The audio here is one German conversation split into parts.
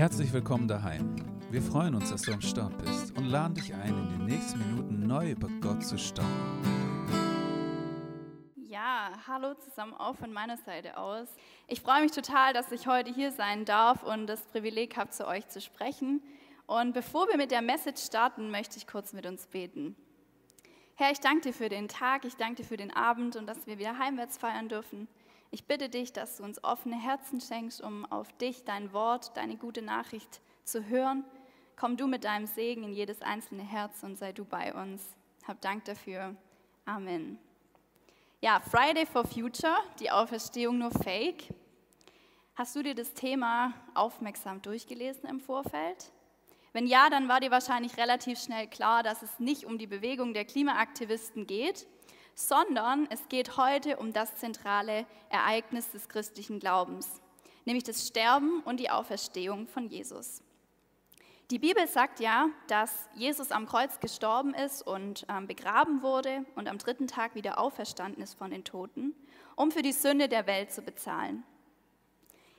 Herzlich willkommen daheim. Wir freuen uns, dass du am Start bist und laden dich ein, in den nächsten Minuten neu über Gott zu staunen. Ja, hallo zusammen auch von meiner Seite aus. Ich freue mich total, dass ich heute hier sein darf und das Privileg habe, zu euch zu sprechen. Und bevor wir mit der Message starten, möchte ich kurz mit uns beten. Herr, ich danke dir für den Tag, ich danke dir für den Abend und dass wir wieder heimwärts feiern dürfen. Ich bitte dich, dass du uns offene Herzen schenkst, um auf dich, dein Wort, deine gute Nachricht zu hören. Komm du mit deinem Segen in jedes einzelne Herz und sei du bei uns. Hab Dank dafür. Amen. Ja, Friday for Future, die Auferstehung nur Fake. Hast du dir das Thema aufmerksam durchgelesen im Vorfeld? Wenn ja, dann war dir wahrscheinlich relativ schnell klar, dass es nicht um die Bewegung der Klimaaktivisten geht, sondern es geht heute um das zentrale Ereignis des christlichen Glaubens, nämlich das Sterben und die Auferstehung von Jesus. Die Bibel sagt ja, dass Jesus am Kreuz gestorben ist und ähm, begraben wurde und am dritten Tag wieder auferstanden ist von den Toten, um für die Sünde der Welt zu bezahlen.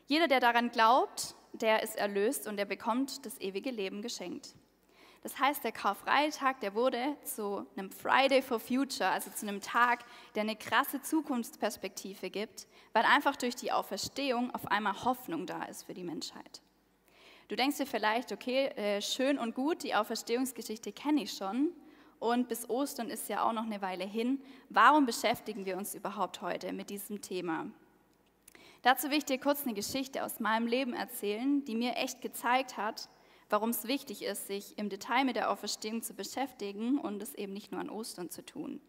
Jeder, der daran glaubt, der ist erlöst und der bekommt das ewige Leben geschenkt. Das heißt, der Karfreitag, der wurde zu einem Friday for Future, also zu einem Tag, der eine krasse Zukunftsperspektive gibt, weil einfach durch die Auferstehung auf einmal Hoffnung da ist für die Menschheit. Du denkst dir vielleicht, okay, äh, schön und gut, die Auferstehungsgeschichte kenne ich schon und bis Ostern ist ja auch noch eine Weile hin. Warum beschäftigen wir uns überhaupt heute mit diesem Thema? Dazu will ich dir kurz eine Geschichte aus meinem Leben erzählen, die mir echt gezeigt hat, warum es wichtig ist, sich im Detail mit der Auferstehung zu beschäftigen und es eben nicht nur an Ostern zu tun.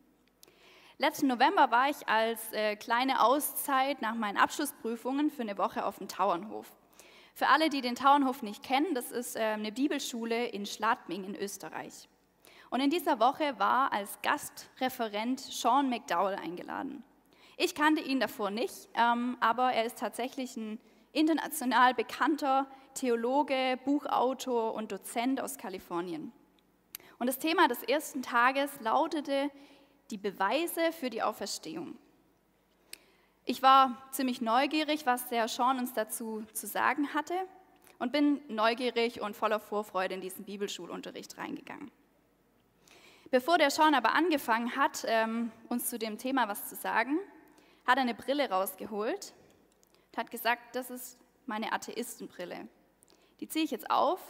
Letzten November war ich als äh, kleine Auszeit nach meinen Abschlussprüfungen für eine Woche auf dem Tauernhof. Für alle, die den Tauernhof nicht kennen, das ist äh, eine Bibelschule in Schladming in Österreich. Und in dieser Woche war als Gastreferent Sean McDowell eingeladen. Ich kannte ihn davor nicht, ähm, aber er ist tatsächlich ein international bekannter Theologe, Buchautor und Dozent aus Kalifornien. Und das Thema des ersten Tages lautete die Beweise für die Auferstehung. Ich war ziemlich neugierig, was der Sean uns dazu zu sagen hatte und bin neugierig und voller Vorfreude in diesen Bibelschulunterricht reingegangen. Bevor der Sean aber angefangen hat, ähm, uns zu dem Thema was zu sagen, hat er eine Brille rausgeholt und hat gesagt, das ist meine Atheistenbrille. Die ziehe ich jetzt auf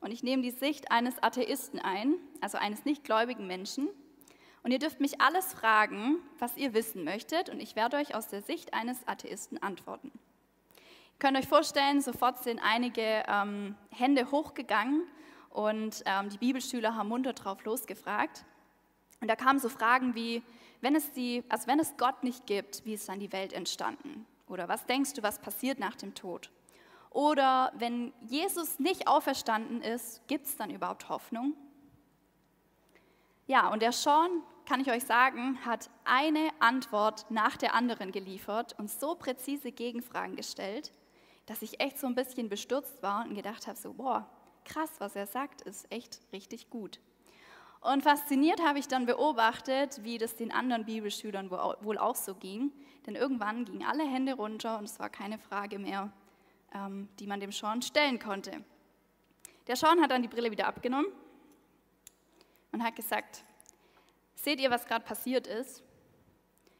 und ich nehme die Sicht eines Atheisten ein, also eines nichtgläubigen Menschen. Und ihr dürft mich alles fragen, was ihr wissen möchtet, und ich werde euch aus der Sicht eines Atheisten antworten. Ihr könnt euch vorstellen, sofort sind einige ähm, Hände hochgegangen und ähm, die Bibelschüler haben munter drauf losgefragt. Und da kamen so Fragen wie, wenn es, die, also wenn es Gott nicht gibt, wie ist dann die Welt entstanden? Oder was denkst du, was passiert nach dem Tod? Oder wenn Jesus nicht auferstanden ist, gibt es dann überhaupt Hoffnung? Ja, und der Sean, kann ich euch sagen, hat eine Antwort nach der anderen geliefert und so präzise Gegenfragen gestellt, dass ich echt so ein bisschen bestürzt war und gedacht habe, so, boah, krass, was er sagt, ist echt richtig gut. Und fasziniert habe ich dann beobachtet, wie das den anderen Bibelschülern wohl auch so ging. Denn irgendwann gingen alle Hände runter und es war keine Frage mehr, ähm, die man dem Sean stellen konnte. Der Sean hat dann die Brille wieder abgenommen und hat gesagt, seht ihr, was gerade passiert ist?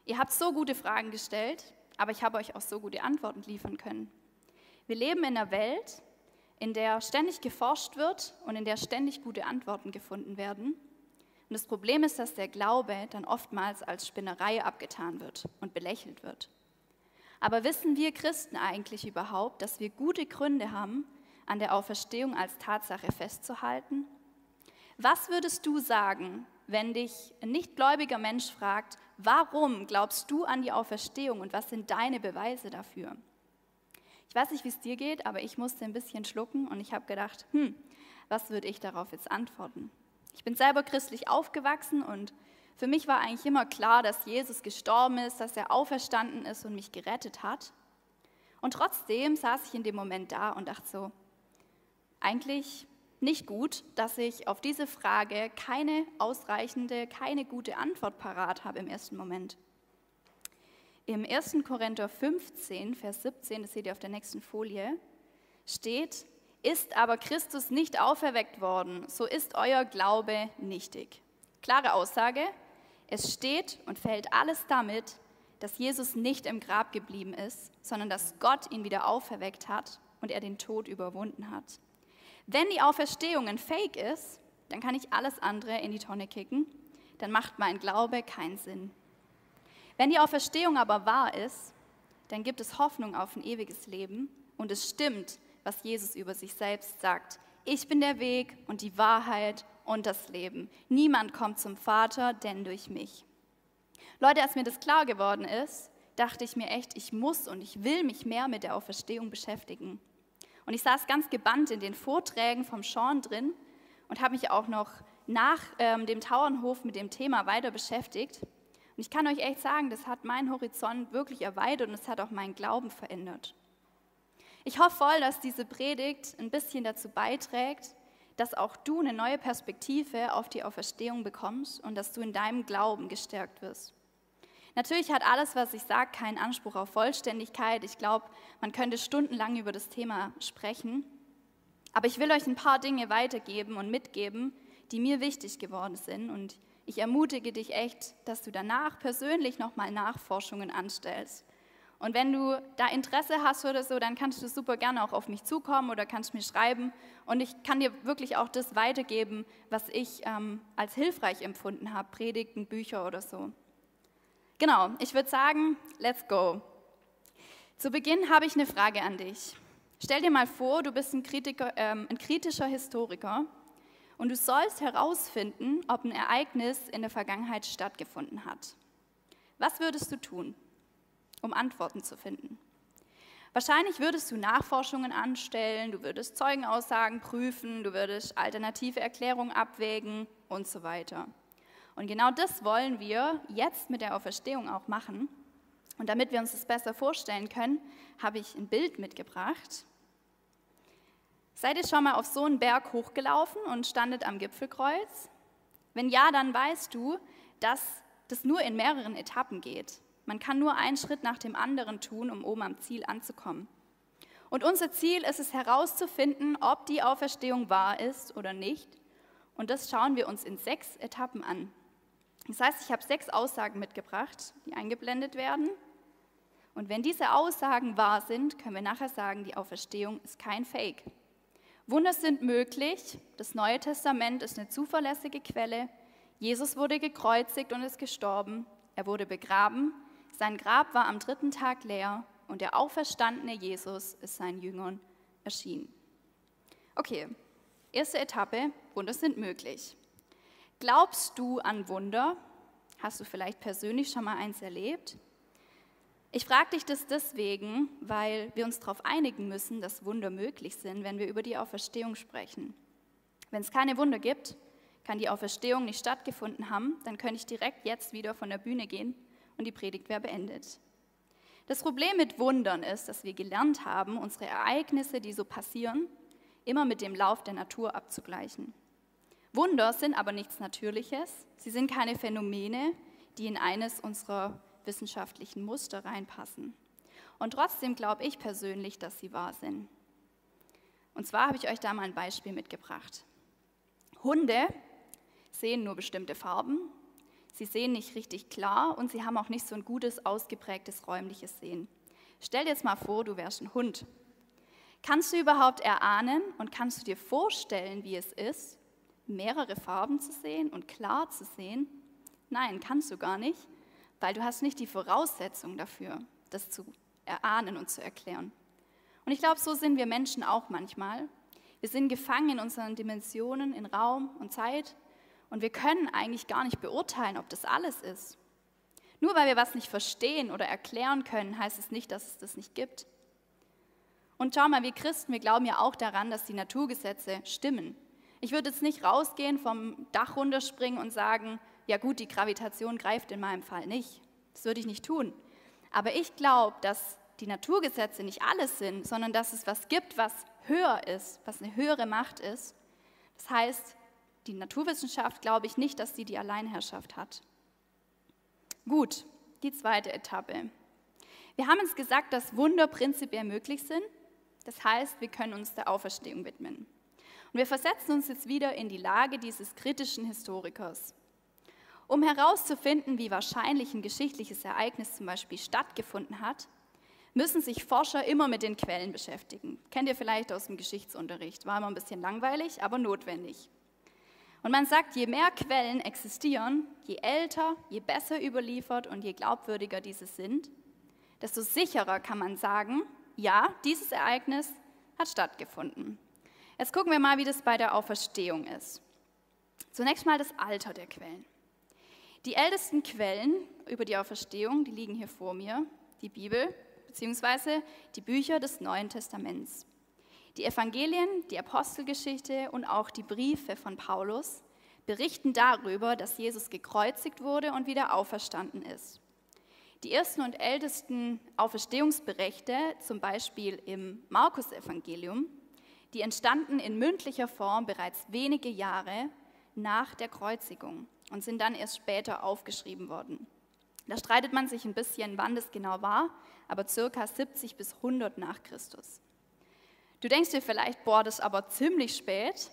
Ihr habt so gute Fragen gestellt, aber ich habe euch auch so gute Antworten liefern können. Wir leben in einer Welt, in der ständig geforscht wird und in der ständig gute Antworten gefunden werden. Und das Problem ist, dass der Glaube dann oftmals als Spinnerei abgetan wird und belächelt wird. Aber wissen wir Christen eigentlich überhaupt, dass wir gute Gründe haben, an der Auferstehung als Tatsache festzuhalten? Was würdest du sagen, wenn dich ein nichtgläubiger Mensch fragt, warum glaubst du an die Auferstehung und was sind deine Beweise dafür? Ich weiß nicht, wie es dir geht, aber ich musste ein bisschen schlucken und ich habe gedacht, hm, was würde ich darauf jetzt antworten? Ich bin selber christlich aufgewachsen und für mich war eigentlich immer klar, dass Jesus gestorben ist, dass er auferstanden ist und mich gerettet hat. Und trotzdem saß ich in dem Moment da und dachte so, eigentlich nicht gut, dass ich auf diese Frage keine ausreichende, keine gute Antwort parat habe im ersten Moment. Im 1. Korinther 15, Vers 17, das seht ihr auf der nächsten Folie, steht, Ist aber Christus nicht auferweckt worden, so ist euer Glaube nichtig. Klare Aussage, es steht und fällt alles damit, dass Jesus nicht im Grab geblieben ist, sondern dass Gott ihn wieder auferweckt hat und er den Tod überwunden hat. Wenn die Auferstehung ein Fake ist, dann kann ich alles andere in die Tonne kicken, dann macht mein Glaube keinen Sinn. Wenn die Auferstehung aber wahr ist, dann gibt es Hoffnung auf ein ewiges Leben und es stimmt, was Jesus über sich selbst sagt. Ich bin der Weg und die Wahrheit und das Leben. Niemand kommt zum Vater, denn durch mich. Leute, als mir das klar geworden ist, dachte ich mir echt, ich muss und ich will mich mehr mit der Auferstehung beschäftigen. Und ich saß ganz gebannt in den Vorträgen vom Sean drin und habe mich auch noch nach ähm, dem Tauernhof mit dem Thema weiter beschäftigt. Und ich kann euch echt sagen, das hat meinen Horizont wirklich erweitert und es hat auch meinen Glauben verändert. Ich hoffe voll, dass diese Predigt ein bisschen dazu beiträgt, dass auch du eine neue Perspektive auf die Auferstehung bekommst und dass du in deinem Glauben gestärkt wirst. Natürlich hat alles, was ich sage, keinen Anspruch auf Vollständigkeit. Ich glaube, man könnte stundenlang über das Thema sprechen. Aber ich will euch ein paar Dinge weitergeben und mitgeben, die mir wichtig geworden sind. Und ich ermutige dich echt, dass du danach persönlich nochmal Nachforschungen anstellst. Und wenn du da Interesse hast oder so, dann kannst du super gerne auch auf mich zukommen oder kannst mir schreiben. Und ich kann dir wirklich auch das weitergeben, was ich ähm, als hilfreich empfunden habe, Predigten, Bücher oder so. Genau, ich würde sagen, let's go. Zu Beginn habe ich eine Frage an dich. Stell dir mal vor, du bist ein, Kritiker, ähm, ein kritischer Historiker und du sollst herausfinden, ob ein Ereignis in der Vergangenheit stattgefunden hat. Was würdest du tun, um Antworten zu finden? Wahrscheinlich würdest du Nachforschungen anstellen, du würdest Zeugenaussagen prüfen, du würdest alternative Erklärungen abwägen und so weiter. Und genau das wollen wir jetzt mit der Auferstehung auch machen. Und damit wir uns das besser vorstellen können, habe ich ein Bild mitgebracht. Seid ihr schon mal auf so einen Berg hochgelaufen und standet am Gipfelkreuz? Wenn ja, dann weißt du, dass das nur in mehreren Etappen geht. Man kann nur einen Schritt nach dem anderen tun, um oben am Ziel anzukommen. Und unser Ziel ist es herauszufinden, ob die Auferstehung wahr ist oder nicht. Und das schauen wir uns in sechs Etappen an. Das heißt, ich habe sechs Aussagen mitgebracht, die eingeblendet werden. Und wenn diese Aussagen wahr sind, können wir nachher sagen, die Auferstehung ist kein Fake. Wunder sind möglich. Das Neue Testament ist eine zuverlässige Quelle. Jesus wurde gekreuzigt und ist gestorben. Er wurde begraben. Sein Grab war am dritten Tag leer und der auferstandene Jesus ist seinen Jüngern erschienen. Okay, erste Etappe, Wunder sind möglich. Glaubst du an Wunder? Hast du vielleicht persönlich schon mal eins erlebt? Ich frage dich das deswegen, weil wir uns darauf einigen müssen, dass Wunder möglich sind, wenn wir über die Auferstehung sprechen. Wenn es keine Wunder gibt, kann die Auferstehung nicht stattgefunden haben, dann könnte ich direkt jetzt wieder von der Bühne gehen und die Predigt wäre beendet. Das Problem mit Wundern ist, dass wir gelernt haben, unsere Ereignisse, die so passieren, immer mit dem Lauf der Natur abzugleichen. Wunder sind aber nichts Natürliches, sie sind keine Phänomene, die in eines unserer wissenschaftlichen Muster reinpassen. Und trotzdem glaube ich persönlich, dass sie wahr sind. Und zwar habe ich euch da mal ein Beispiel mitgebracht. Hunde sehen nur bestimmte Farben, sie sehen nicht richtig klar und sie haben auch nicht so ein gutes, ausgeprägtes räumliches Sehen. Stell dir jetzt mal vor, du wärst ein Hund. Kannst du überhaupt erahnen und kannst du dir vorstellen, wie es ist, mehrere Farben zu sehen und klar zu sehen? Nein, kannst du gar nicht, weil du hast nicht die Voraussetzung dafür, das zu erahnen und zu erklären. Und ich glaube, so sind wir Menschen auch manchmal. Wir sind gefangen in unseren Dimensionen, in Raum und Zeit und wir können eigentlich gar nicht beurteilen, ob das alles ist. Nur weil wir was nicht verstehen oder erklären können, heißt es nicht, dass es das nicht gibt. Und schau mal, wir Christen, wir glauben ja auch daran, dass die Naturgesetze stimmen. Ich würde jetzt nicht rausgehen, vom Dach runterspringen und sagen, ja gut, die Gravitation greift in meinem Fall nicht. Das würde ich nicht tun. Aber ich glaube, dass die Naturgesetze nicht alles sind, sondern dass es was gibt, was höher ist, was eine höhere Macht ist. Das heißt, die Naturwissenschaft glaube ich nicht, dass sie die Alleinherrschaft hat. Gut, die zweite Etappe. Wir haben uns gesagt, dass Wunder prinzipiell möglich sind. Das heißt, wir können uns der Auferstehung widmen. Und wir versetzen uns jetzt wieder in die Lage dieses kritischen Historikers. Um herauszufinden, wie wahrscheinlich ein geschichtliches Ereignis zum Beispiel stattgefunden hat, müssen sich Forscher immer mit den Quellen beschäftigen. Kennt ihr vielleicht aus dem Geschichtsunterricht. War immer ein bisschen langweilig, aber notwendig. Und man sagt, je mehr Quellen existieren, je älter, je besser überliefert und je glaubwürdiger diese sind, desto sicherer kann man sagen, ja, dieses Ereignis hat stattgefunden. Jetzt gucken wir mal, wie das bei der Auferstehung ist. Zunächst mal das Alter der Quellen. Die ältesten Quellen über die Auferstehung, die liegen hier vor mir, die Bibel bzw. die Bücher des Neuen Testaments. Die Evangelien, die Apostelgeschichte und auch die Briefe von Paulus berichten darüber, dass Jesus gekreuzigt wurde und wieder auferstanden ist. Die ersten und ältesten Auferstehungsberichte, zum Beispiel im Markus-Evangelium, die entstanden in mündlicher Form bereits wenige Jahre nach der Kreuzigung und sind dann erst später aufgeschrieben worden. Da streitet man sich ein bisschen, wann das genau war, aber circa 70 bis 100 nach Christus. Du denkst dir vielleicht, boah, das ist aber ziemlich spät.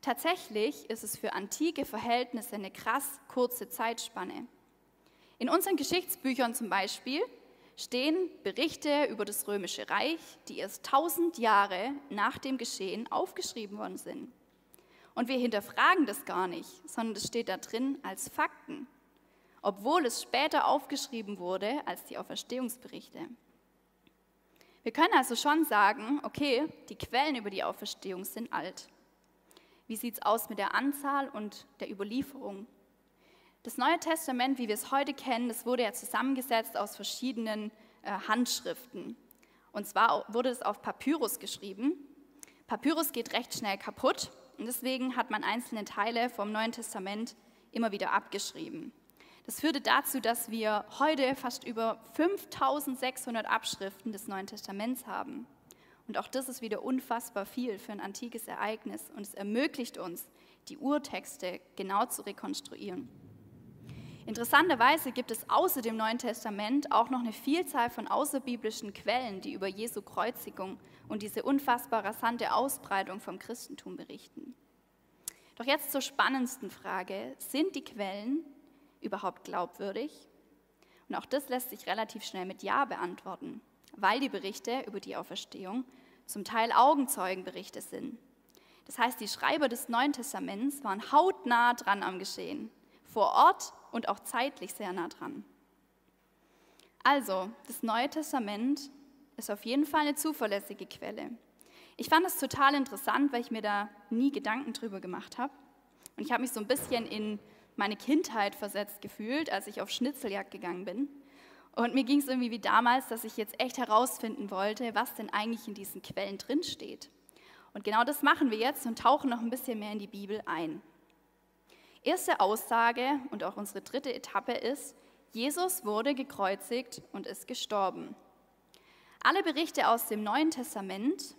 Tatsächlich ist es für antike Verhältnisse eine krass kurze Zeitspanne. In unseren Geschichtsbüchern zum Beispiel stehen Berichte über das Römische Reich, die erst 1000 Jahre nach dem Geschehen aufgeschrieben worden sind. Und wir hinterfragen das gar nicht, sondern das steht da drin als Fakten, obwohl es später aufgeschrieben wurde als die Auferstehungsberichte. Wir können also schon sagen, okay, die Quellen über die Auferstehung sind alt. Wie sieht es aus mit der Anzahl und der Überlieferung? Das Neue Testament, wie wir es heute kennen, das wurde ja zusammengesetzt aus verschiedenen äh, Handschriften. Und zwar wurde es auf Papyrus geschrieben. Papyrus geht recht schnell kaputt und deswegen hat man einzelne Teile vom Neuen Testament immer wieder abgeschrieben. Das führte dazu, dass wir heute fast über 5600 Abschriften des Neuen Testaments haben. Und auch das ist wieder unfassbar viel für ein antikes Ereignis und es ermöglicht uns, die Urtexte genau zu rekonstruieren. Interessanterweise gibt es außer dem Neuen Testament auch noch eine Vielzahl von außerbiblischen Quellen, die über Jesu Kreuzigung und diese unfassbar rasante Ausbreitung vom Christentum berichten. Doch jetzt zur spannendsten Frage, sind die Quellen überhaupt glaubwürdig? Und auch das lässt sich relativ schnell mit Ja beantworten, weil die Berichte über die Auferstehung zum Teil Augenzeugenberichte sind. Das heißt, die Schreiber des Neuen Testaments waren hautnah dran am Geschehen, vor Ort und auch zeitlich sehr nah dran. Also, das Neue Testament ist auf jeden Fall eine zuverlässige Quelle. Ich fand es total interessant, weil ich mir da nie Gedanken drüber gemacht habe. Und ich habe mich so ein bisschen in meine Kindheit versetzt gefühlt, als ich auf Schnitzeljagd gegangen bin. Und mir ging es irgendwie wie damals, dass ich jetzt echt herausfinden wollte, was denn eigentlich in diesen Quellen drinsteht. Und genau das machen wir jetzt und tauchen noch ein bisschen mehr in die Bibel ein. Erste Aussage und auch unsere dritte Etappe ist, Jesus wurde gekreuzigt und ist gestorben. Alle Berichte aus dem Neuen Testament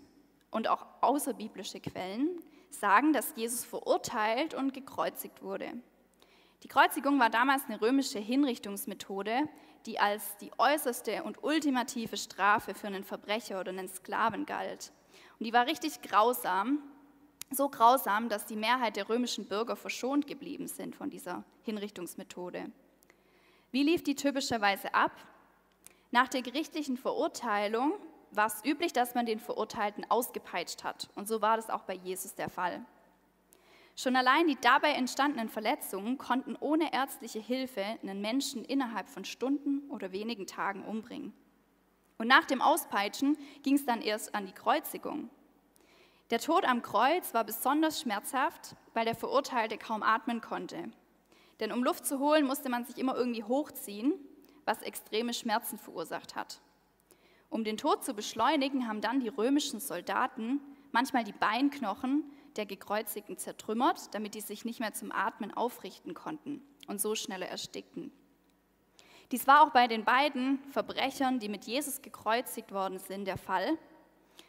und auch außerbiblische Quellen sagen, dass Jesus verurteilt und gekreuzigt wurde. Die Kreuzigung war damals eine römische Hinrichtungsmethode, die als die äußerste und ultimative Strafe für einen Verbrecher oder einen Sklaven galt. Und die war richtig grausam so grausam, dass die Mehrheit der römischen Bürger verschont geblieben sind von dieser Hinrichtungsmethode. Wie lief die typischerweise ab? Nach der gerichtlichen Verurteilung war es üblich, dass man den Verurteilten ausgepeitscht hat. Und so war das auch bei Jesus der Fall. Schon allein die dabei entstandenen Verletzungen konnten ohne ärztliche Hilfe einen Menschen innerhalb von Stunden oder wenigen Tagen umbringen. Und nach dem Auspeitschen ging es dann erst an die Kreuzigung. Der Tod am Kreuz war besonders schmerzhaft, weil der Verurteilte kaum atmen konnte. Denn um Luft zu holen, musste man sich immer irgendwie hochziehen, was extreme Schmerzen verursacht hat. Um den Tod zu beschleunigen, haben dann die römischen Soldaten manchmal die Beinknochen der Gekreuzigten zertrümmert, damit die sich nicht mehr zum Atmen aufrichten konnten und so schneller erstickten. Dies war auch bei den beiden Verbrechern, die mit Jesus gekreuzigt worden sind, der Fall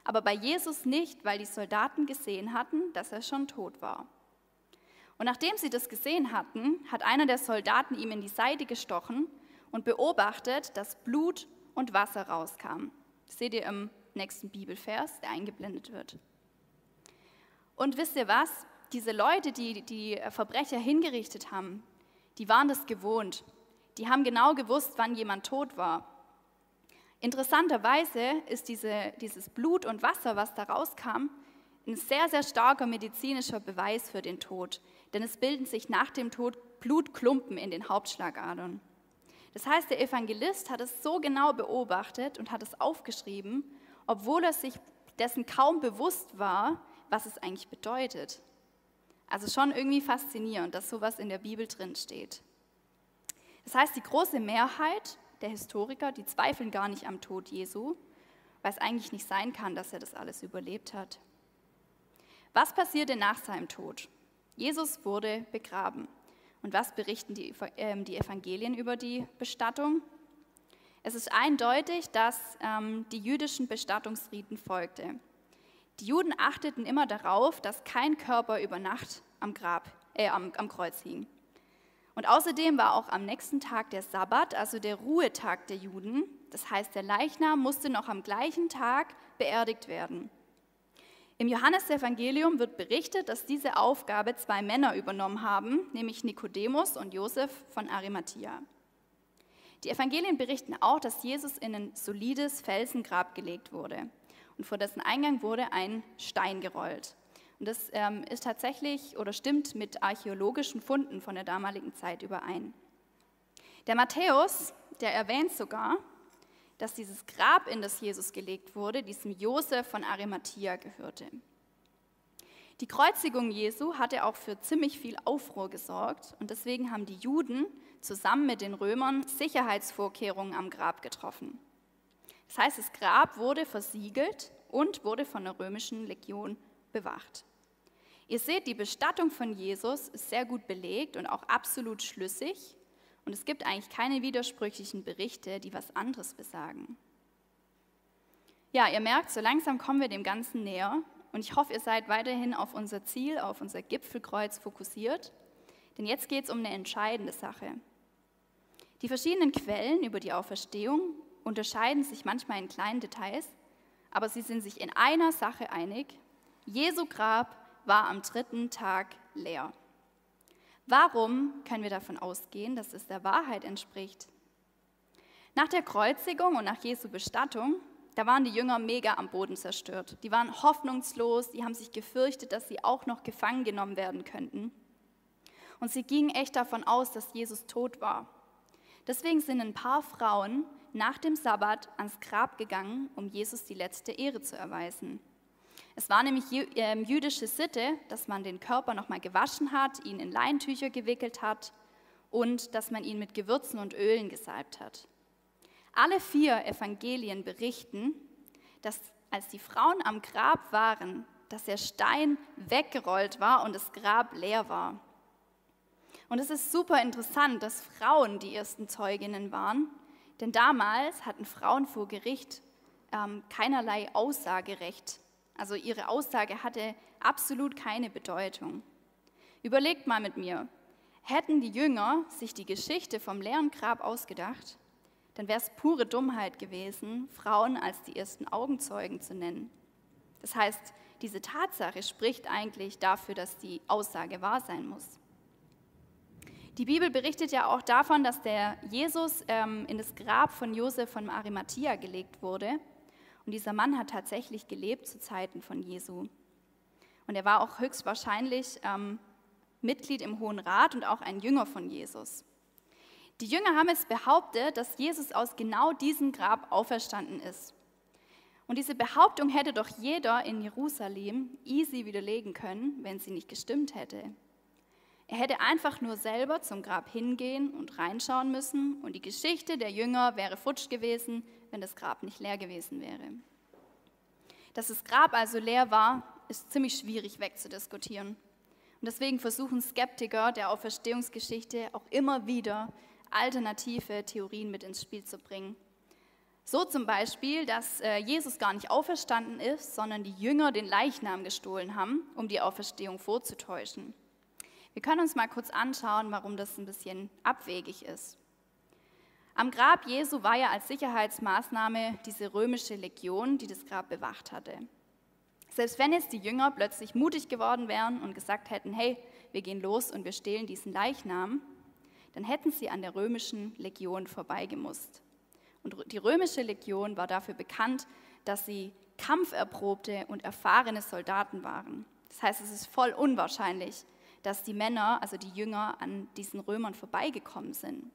aber bei Jesus nicht, weil die Soldaten gesehen hatten, dass er schon tot war. Und nachdem sie das gesehen hatten, hat einer der Soldaten ihm in die Seite gestochen und beobachtet, dass Blut und Wasser rauskam. Das seht ihr im nächsten Bibelvers, der eingeblendet wird. Und wisst ihr was? Diese Leute, die die Verbrecher hingerichtet haben, die waren das gewohnt. Die haben genau gewusst, wann jemand tot war. Interessanterweise ist diese, dieses Blut und Wasser, was da rauskam, ein sehr, sehr starker medizinischer Beweis für den Tod. Denn es bilden sich nach dem Tod Blutklumpen in den Hauptschlagadern. Das heißt, der Evangelist hat es so genau beobachtet und hat es aufgeschrieben, obwohl er sich dessen kaum bewusst war, was es eigentlich bedeutet. Also schon irgendwie faszinierend, dass sowas in der Bibel drin steht. Das heißt, die große Mehrheit der Historiker, die zweifeln gar nicht am Tod Jesu, weil es eigentlich nicht sein kann, dass er das alles überlebt hat. Was passierte nach seinem Tod? Jesus wurde begraben. Und was berichten die, äh, die Evangelien über die Bestattung? Es ist eindeutig, dass ähm, die jüdischen Bestattungsriten folgte. Die Juden achteten immer darauf, dass kein Körper über Nacht am, Grab, äh, am, am Kreuz hing. Und außerdem war auch am nächsten Tag der Sabbat, also der Ruhetag der Juden. Das heißt, der Leichnam musste noch am gleichen Tag beerdigt werden. Im Johannesevangelium wird berichtet, dass diese Aufgabe zwei Männer übernommen haben, nämlich Nikodemus und Josef von Arimathea. Die Evangelien berichten auch, dass Jesus in ein solides Felsengrab gelegt wurde und vor dessen Eingang wurde ein Stein gerollt. Und das ähm, ist tatsächlich oder stimmt mit archäologischen Funden von der damaligen Zeit überein. Der Matthäus, der erwähnt sogar, dass dieses Grab, in das Jesus gelegt wurde, diesem Josef von Arimathea gehörte. Die Kreuzigung Jesu hatte auch für ziemlich viel Aufruhr gesorgt und deswegen haben die Juden zusammen mit den Römern Sicherheitsvorkehrungen am Grab getroffen. Das heißt, das Grab wurde versiegelt und wurde von der römischen Legion bewacht. Ihr seht, die Bestattung von Jesus ist sehr gut belegt und auch absolut schlüssig. Und es gibt eigentlich keine widersprüchlichen Berichte, die was anderes besagen. Ja, ihr merkt, so langsam kommen wir dem Ganzen näher. Und ich hoffe, ihr seid weiterhin auf unser Ziel, auf unser Gipfelkreuz fokussiert. Denn jetzt geht es um eine entscheidende Sache. Die verschiedenen Quellen über die Auferstehung unterscheiden sich manchmal in kleinen Details, aber sie sind sich in einer Sache einig. Jesu Grab war am dritten Tag leer. Warum können wir davon ausgehen, dass es der Wahrheit entspricht? Nach der Kreuzigung und nach Jesu Bestattung, da waren die Jünger mega am Boden zerstört. Die waren hoffnungslos, die haben sich gefürchtet, dass sie auch noch gefangen genommen werden könnten. Und sie gingen echt davon aus, dass Jesus tot war. Deswegen sind ein paar Frauen nach dem Sabbat ans Grab gegangen, um Jesus die letzte Ehre zu erweisen. Es war nämlich ähm, jüdische Sitte, dass man den Körper nochmal gewaschen hat, ihn in Leintücher gewickelt hat und dass man ihn mit Gewürzen und Ölen gesalbt hat. Alle vier Evangelien berichten, dass als die Frauen am Grab waren, dass der Stein weggerollt war und das Grab leer war. Und es ist super interessant, dass Frauen die ersten Zeuginnen waren, denn damals hatten Frauen vor Gericht ähm, keinerlei Aussagerecht. Also ihre Aussage hatte absolut keine Bedeutung. Überlegt mal mit mir, hätten die Jünger sich die Geschichte vom leeren Grab ausgedacht, dann wäre es pure Dummheit gewesen, Frauen als die ersten Augenzeugen zu nennen. Das heißt, diese Tatsache spricht eigentlich dafür, dass die Aussage wahr sein muss. Die Bibel berichtet ja auch davon, dass der Jesus ähm, in das Grab von Josef von Arimathea gelegt wurde und dieser Mann hat tatsächlich gelebt zu Zeiten von Jesu. Und er war auch höchstwahrscheinlich ähm, Mitglied im Hohen Rat und auch ein Jünger von Jesus. Die Jünger haben es behauptet, dass Jesus aus genau diesem Grab auferstanden ist. Und diese Behauptung hätte doch jeder in Jerusalem easy widerlegen können, wenn sie nicht gestimmt hätte. Er hätte einfach nur selber zum Grab hingehen und reinschauen müssen und die Geschichte der Jünger wäre futsch gewesen, wenn das Grab nicht leer gewesen wäre. Dass das Grab also leer war, ist ziemlich schwierig wegzudiskutieren. Und deswegen versuchen Skeptiker der Auferstehungsgeschichte auch immer wieder alternative Theorien mit ins Spiel zu bringen. So zum Beispiel, dass äh, Jesus gar nicht auferstanden ist, sondern die Jünger den Leichnam gestohlen haben, um die Auferstehung vorzutäuschen. Wir können uns mal kurz anschauen, warum das ein bisschen abwegig ist. Am Grab Jesu war ja als Sicherheitsmaßnahme diese römische Legion, die das Grab bewacht hatte. Selbst wenn jetzt die Jünger plötzlich mutig geworden wären und gesagt hätten, hey, wir gehen los und wir stehlen diesen Leichnam, dann hätten sie an der römischen Legion vorbeigemusst. Und die römische Legion war dafür bekannt, dass sie kampferprobte und erfahrene Soldaten waren. Das heißt, es ist voll unwahrscheinlich, dass die Männer, also die Jünger, an diesen Römern vorbeigekommen sind.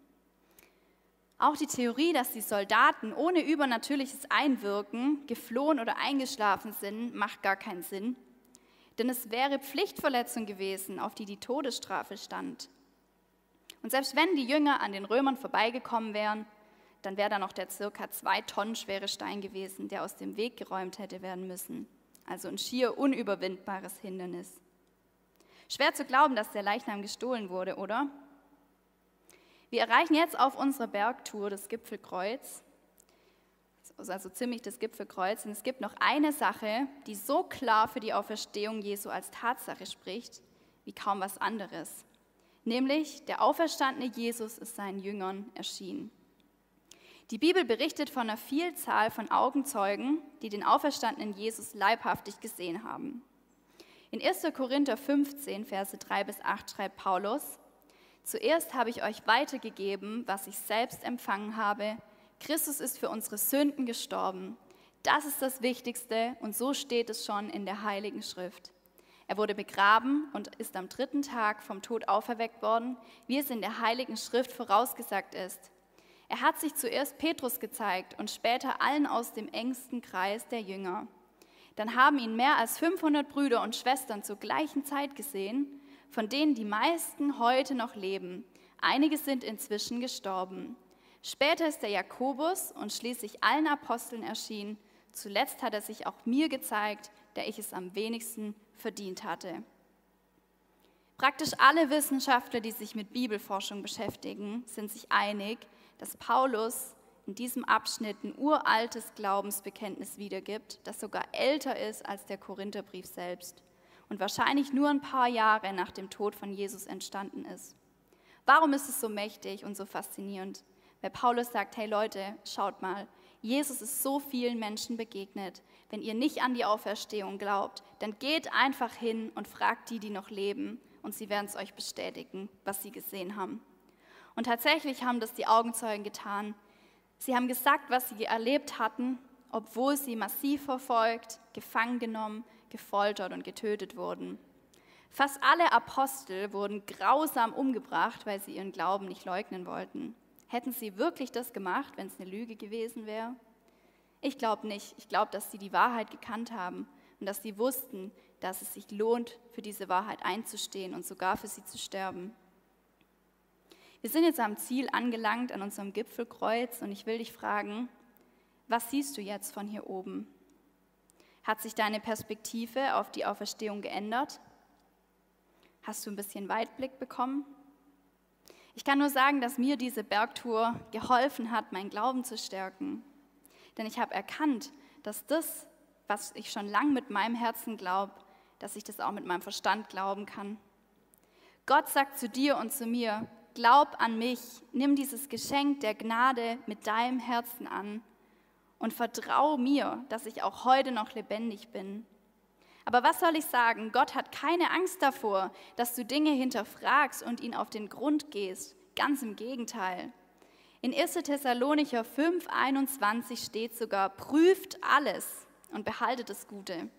Auch die Theorie, dass die Soldaten ohne übernatürliches Einwirken geflohen oder eingeschlafen sind, macht gar keinen Sinn. Denn es wäre Pflichtverletzung gewesen, auf die die Todesstrafe stand. Und selbst wenn die Jünger an den Römern vorbeigekommen wären, dann wäre da noch der circa zwei Tonnen schwere Stein gewesen, der aus dem Weg geräumt hätte werden müssen. Also ein schier unüberwindbares Hindernis. Schwer zu glauben, dass der Leichnam gestohlen wurde, oder? Wir erreichen jetzt auf unserer Bergtour das Gipfelkreuz, also ziemlich das Gipfelkreuz. Und es gibt noch eine Sache, die so klar für die Auferstehung Jesu als Tatsache spricht, wie kaum was anderes. Nämlich, der auferstandene Jesus ist seinen Jüngern erschienen. Die Bibel berichtet von einer Vielzahl von Augenzeugen, die den auferstandenen Jesus leibhaftig gesehen haben. In 1. Korinther 15, Verse 3 bis 8 schreibt Paulus, Zuerst habe ich euch weitergegeben, was ich selbst empfangen habe. Christus ist für unsere Sünden gestorben. Das ist das Wichtigste und so steht es schon in der Heiligen Schrift. Er wurde begraben und ist am dritten Tag vom Tod auferweckt worden, wie es in der Heiligen Schrift vorausgesagt ist. Er hat sich zuerst Petrus gezeigt und später allen aus dem engsten Kreis der Jünger. Dann haben ihn mehr als 500 Brüder und Schwestern zur gleichen Zeit gesehen von denen die meisten heute noch leben. Einige sind inzwischen gestorben. Später ist der Jakobus und schließlich allen Aposteln erschienen. Zuletzt hat er sich auch mir gezeigt, der ich es am wenigsten verdient hatte. Praktisch alle Wissenschaftler, die sich mit Bibelforschung beschäftigen, sind sich einig, dass Paulus in diesem Abschnitt ein uraltes Glaubensbekenntnis wiedergibt, das sogar älter ist als der Korintherbrief selbst und wahrscheinlich nur ein paar Jahre nach dem Tod von Jesus entstanden ist. Warum ist es so mächtig und so faszinierend? Weil Paulus sagt, hey Leute, schaut mal, Jesus ist so vielen Menschen begegnet. Wenn ihr nicht an die Auferstehung glaubt, dann geht einfach hin und fragt die, die noch leben, und sie werden es euch bestätigen, was sie gesehen haben. Und tatsächlich haben das die Augenzeugen getan. Sie haben gesagt, was sie erlebt hatten, obwohl sie massiv verfolgt, gefangen genommen, gefoltert und getötet wurden. Fast alle Apostel wurden grausam umgebracht, weil sie ihren Glauben nicht leugnen wollten. Hätten sie wirklich das gemacht, wenn es eine Lüge gewesen wäre? Ich glaube nicht. Ich glaube, dass sie die Wahrheit gekannt haben und dass sie wussten, dass es sich lohnt, für diese Wahrheit einzustehen und sogar für sie zu sterben. Wir sind jetzt am Ziel angelangt, an unserem Gipfelkreuz, und ich will dich fragen, was siehst du jetzt von hier oben? Hat sich deine Perspektive auf die Auferstehung geändert? Hast du ein bisschen Weitblick bekommen? Ich kann nur sagen, dass mir diese Bergtour geholfen hat, meinen Glauben zu stärken. Denn ich habe erkannt, dass das, was ich schon lang mit meinem Herzen glaube, dass ich das auch mit meinem Verstand glauben kann. Gott sagt zu dir und zu mir, glaub an mich, nimm dieses Geschenk der Gnade mit deinem Herzen an und vertraue mir, dass ich auch heute noch lebendig bin. Aber was soll ich sagen? Gott hat keine Angst davor, dass du Dinge hinterfragst und ihn auf den Grund gehst. Ganz im Gegenteil. In 1. Thessalonicher 5, 21 steht sogar, prüft alles und behaltet das Gute.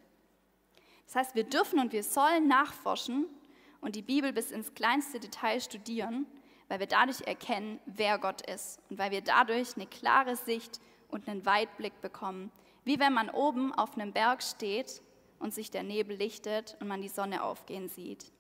Das heißt, wir dürfen und wir sollen nachforschen und die Bibel bis ins kleinste Detail studieren, weil wir dadurch erkennen, wer Gott ist und weil wir dadurch eine klare Sicht und einen Weitblick bekommen. Wie wenn man oben auf einem Berg steht und sich der Nebel lichtet und man die Sonne aufgehen sieht.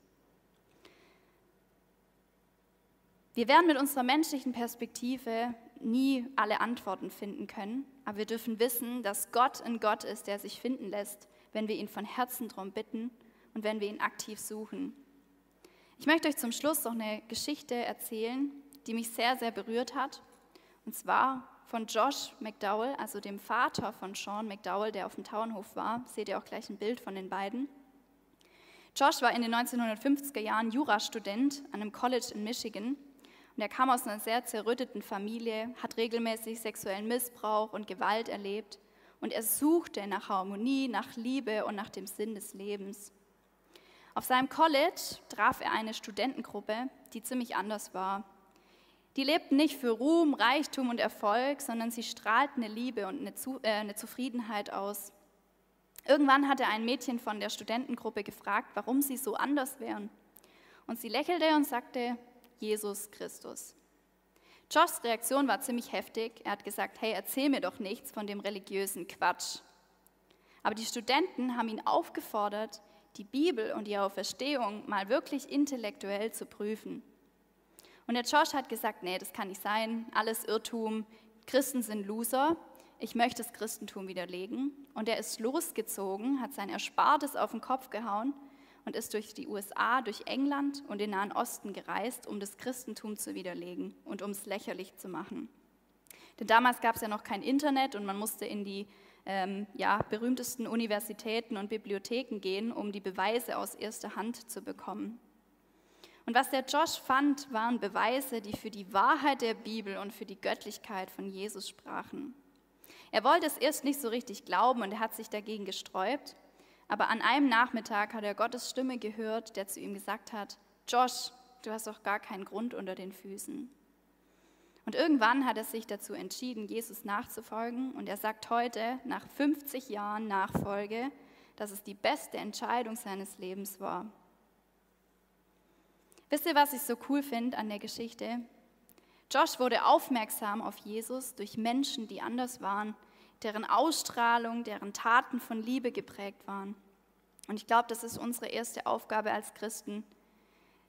Wir werden mit unserer menschlichen Perspektive nie alle Antworten finden können, aber wir dürfen wissen, dass Gott ein Gott ist, der sich finden lässt, wenn wir ihn von Herzen darum bitten und wenn wir ihn aktiv suchen. Ich möchte euch zum Schluss noch eine Geschichte erzählen, die mich sehr, sehr berührt hat. Und zwar von Josh McDowell, also dem Vater von Sean McDowell, der auf dem Tauernhof war. Seht ihr auch gleich ein Bild von den beiden. Josh war in den 1950er Jahren Jurastudent an einem College in Michigan Und er kam aus einer sehr zerrütteten Familie, hat regelmäßig sexuellen Missbrauch und Gewalt erlebt und er suchte nach Harmonie, nach Liebe und nach dem Sinn des Lebens. Auf seinem College traf er eine Studentengruppe, die ziemlich anders war. Die lebten nicht für Ruhm, Reichtum und Erfolg, sondern sie strahlten eine Liebe und eine, Zu äh, eine Zufriedenheit aus. Irgendwann hatte ein Mädchen von der Studentengruppe gefragt, warum sie so anders wären. Und sie lächelte und sagte, Jesus Christus. Joshs Reaktion war ziemlich heftig. Er hat gesagt, hey, erzähl mir doch nichts von dem religiösen Quatsch. Aber die Studenten haben ihn aufgefordert, die Bibel und die Auferstehung mal wirklich intellektuell zu prüfen. Und der Josh hat gesagt, nee, das kann nicht sein, alles Irrtum, Christen sind Loser, ich möchte das Christentum widerlegen. Und er ist losgezogen, hat sein Erspartes auf den Kopf gehauen und ist durch die USA, durch England und den Nahen Osten gereist, um das Christentum zu widerlegen und um es lächerlich zu machen. Denn damals gab es ja noch kein Internet und man musste in die ähm, ja, berühmtesten Universitäten und Bibliotheken gehen, um die Beweise aus erster Hand zu bekommen. Und was der Josh fand, waren Beweise, die für die Wahrheit der Bibel und für die Göttlichkeit von Jesus sprachen. Er wollte es erst nicht so richtig glauben und er hat sich dagegen gesträubt, aber an einem Nachmittag hat er Gottes Stimme gehört, der zu ihm gesagt hat, Josh, du hast doch gar keinen Grund unter den Füßen. Und irgendwann hat er sich dazu entschieden, Jesus nachzufolgen. Und er sagt heute, nach 50 Jahren Nachfolge, dass es die beste Entscheidung seines Lebens war. Wisst ihr, was ich so cool finde an der Geschichte? Josh wurde aufmerksam auf Jesus durch Menschen, die anders waren, deren Ausstrahlung, deren Taten von Liebe geprägt waren. Und ich glaube, das ist unsere erste Aufgabe als Christen,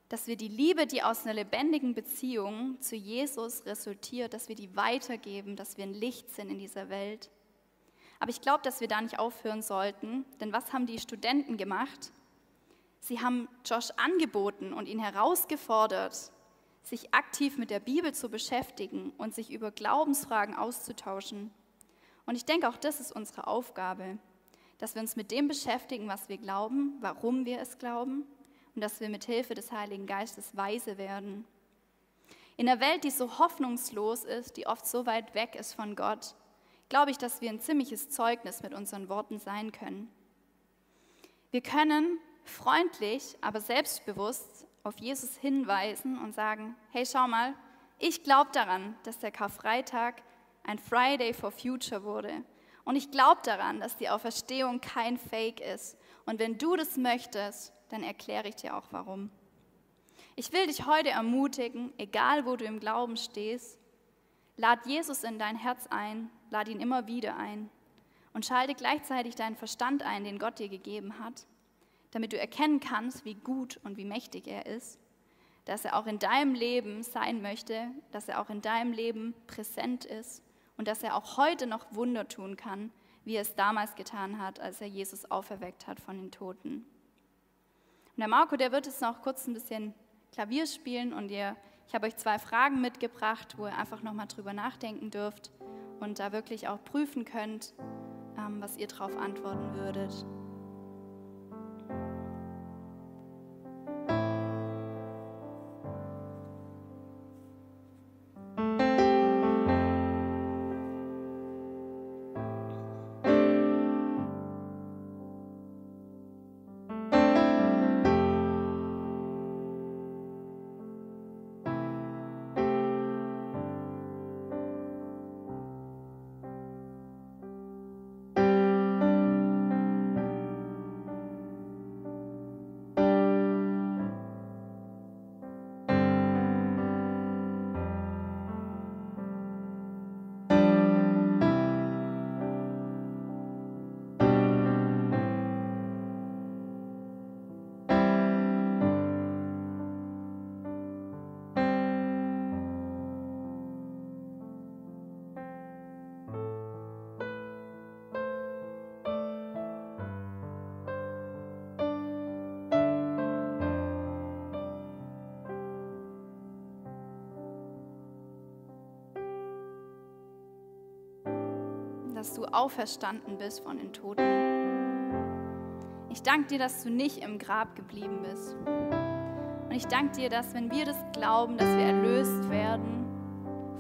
dass wir die Liebe, die aus einer lebendigen Beziehung zu Jesus resultiert, dass wir die weitergeben, dass wir ein Licht sind in dieser Welt. Aber ich glaube, dass wir da nicht aufhören sollten, denn was haben die Studenten gemacht? Sie haben Josh angeboten und ihn herausgefordert, sich aktiv mit der Bibel zu beschäftigen und sich über Glaubensfragen auszutauschen. Und ich denke, auch das ist unsere Aufgabe, dass wir uns mit dem beschäftigen, was wir glauben, warum wir es glauben und dass wir mit Hilfe des Heiligen Geistes weise werden. In einer Welt, die so hoffnungslos ist, die oft so weit weg ist von Gott, glaube ich, dass wir ein ziemliches Zeugnis mit unseren Worten sein können. Wir können freundlich, aber selbstbewusst auf Jesus hinweisen und sagen, hey, schau mal, ich glaube daran, dass der Karfreitag ein Friday for Future wurde. Und ich glaube daran, dass die Auferstehung kein Fake ist. Und wenn du das möchtest, dann erkläre ich dir auch warum. Ich will dich heute ermutigen, egal wo du im Glauben stehst, lad Jesus in dein Herz ein, lad ihn immer wieder ein und schalte gleichzeitig deinen Verstand ein, den Gott dir gegeben hat, damit du erkennen kannst, wie gut und wie mächtig er ist, dass er auch in deinem Leben sein möchte, dass er auch in deinem Leben präsent ist und dass er auch heute noch Wunder tun kann, wie er es damals getan hat, als er Jesus auferweckt hat von den Toten. Und der Marco, der wird jetzt noch kurz ein bisschen Klavier spielen und ihr, ich habe euch zwei Fragen mitgebracht, wo ihr einfach nochmal drüber nachdenken dürft und da wirklich auch prüfen könnt, ähm, was ihr darauf antworten würdet. Dass du auferstanden bist von den Toten. Ich danke dir, dass du nicht im Grab geblieben bist. Und ich danke dir, dass wenn wir das glauben, dass wir erlöst werden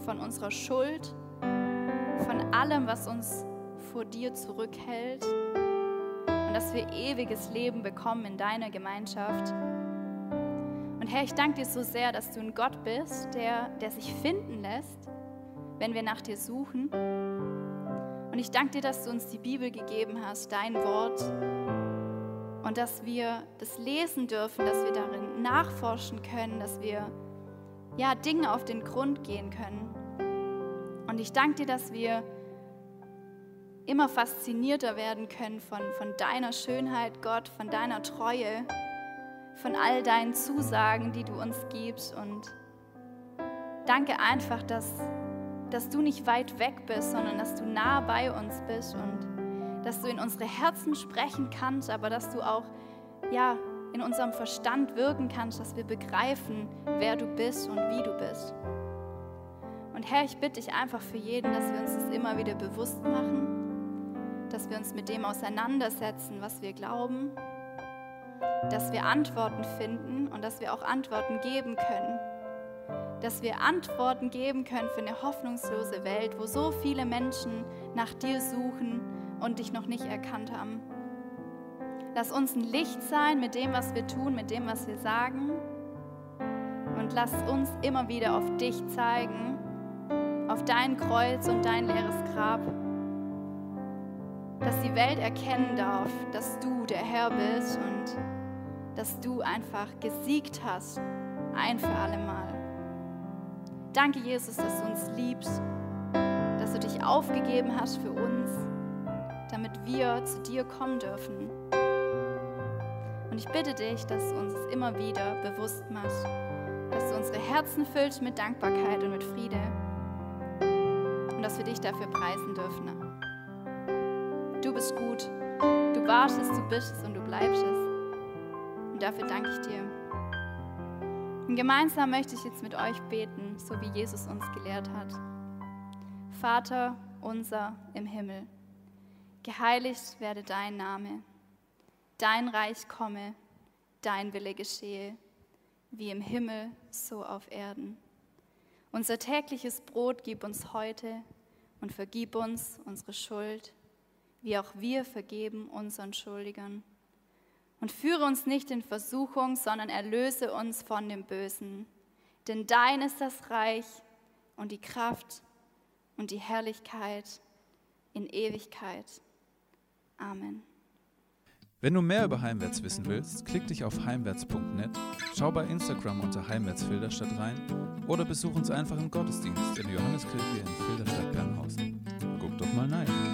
von unserer Schuld, von allem, was uns vor dir zurückhält und dass wir ewiges Leben bekommen in deiner Gemeinschaft. Und Herr, ich danke dir so sehr, dass du ein Gott bist, der, der sich finden lässt, wenn wir nach dir suchen. Und ich danke dir, dass du uns die Bibel gegeben hast, dein Wort, und dass wir das lesen dürfen, dass wir darin nachforschen können, dass wir ja Dinge auf den Grund gehen können. Und ich danke dir, dass wir immer faszinierter werden können von, von deiner Schönheit, Gott, von deiner Treue, von all deinen Zusagen, die du uns gibst. Und danke einfach, dass, dass du nicht weit weg bist, sondern dass du nah bei uns bist und dass du in unsere Herzen sprechen kannst, aber dass du auch ja, in unserem Verstand wirken kannst, dass wir begreifen, wer du bist und wie du bist. Und Herr, ich bitte dich einfach für jeden, dass wir uns das immer wieder bewusst machen, dass wir uns mit dem auseinandersetzen, was wir glauben, dass wir Antworten finden und dass wir auch Antworten geben können. Dass wir Antworten geben können für eine hoffnungslose Welt, wo so viele Menschen nach dir suchen und dich noch nicht erkannt haben. Lass uns ein Licht sein mit dem, was wir tun, mit dem, was wir sagen. Und lass uns immer wieder auf dich zeigen, auf dein Kreuz und dein leeres Grab. Dass die Welt erkennen darf, dass du der Herr bist und dass du einfach gesiegt hast, ein für alle Mal. Danke, Jesus, dass du uns liebst, dass du dich aufgegeben hast für uns damit wir zu dir kommen dürfen. Und ich bitte dich, dass du uns immer wieder bewusst machst, dass du unsere Herzen füllst mit Dankbarkeit und mit Friede und dass wir dich dafür preisen dürfen. Du bist gut, du warst es, du bist es und du bleibst es. Und dafür danke ich dir. Und gemeinsam möchte ich jetzt mit euch beten, so wie Jesus uns gelehrt hat. Vater unser im Himmel Geheiligt werde dein Name, dein Reich komme, dein Wille geschehe, wie im Himmel, so auf Erden. Unser tägliches Brot gib uns heute und vergib uns unsere Schuld, wie auch wir vergeben unseren Schuldigern. Und führe uns nicht in Versuchung, sondern erlöse uns von dem Bösen. Denn dein ist das Reich und die Kraft und die Herrlichkeit in Ewigkeit. Amen. Wenn du mehr über Heimwärts wissen willst, klick dich auf heimwärts.net, schau bei Instagram unter Heimwärts Filderstadt rein oder besuch uns einfach im Gottesdienst in der Johanneskirche in Filderstadt Bernhausen. Guck doch mal rein.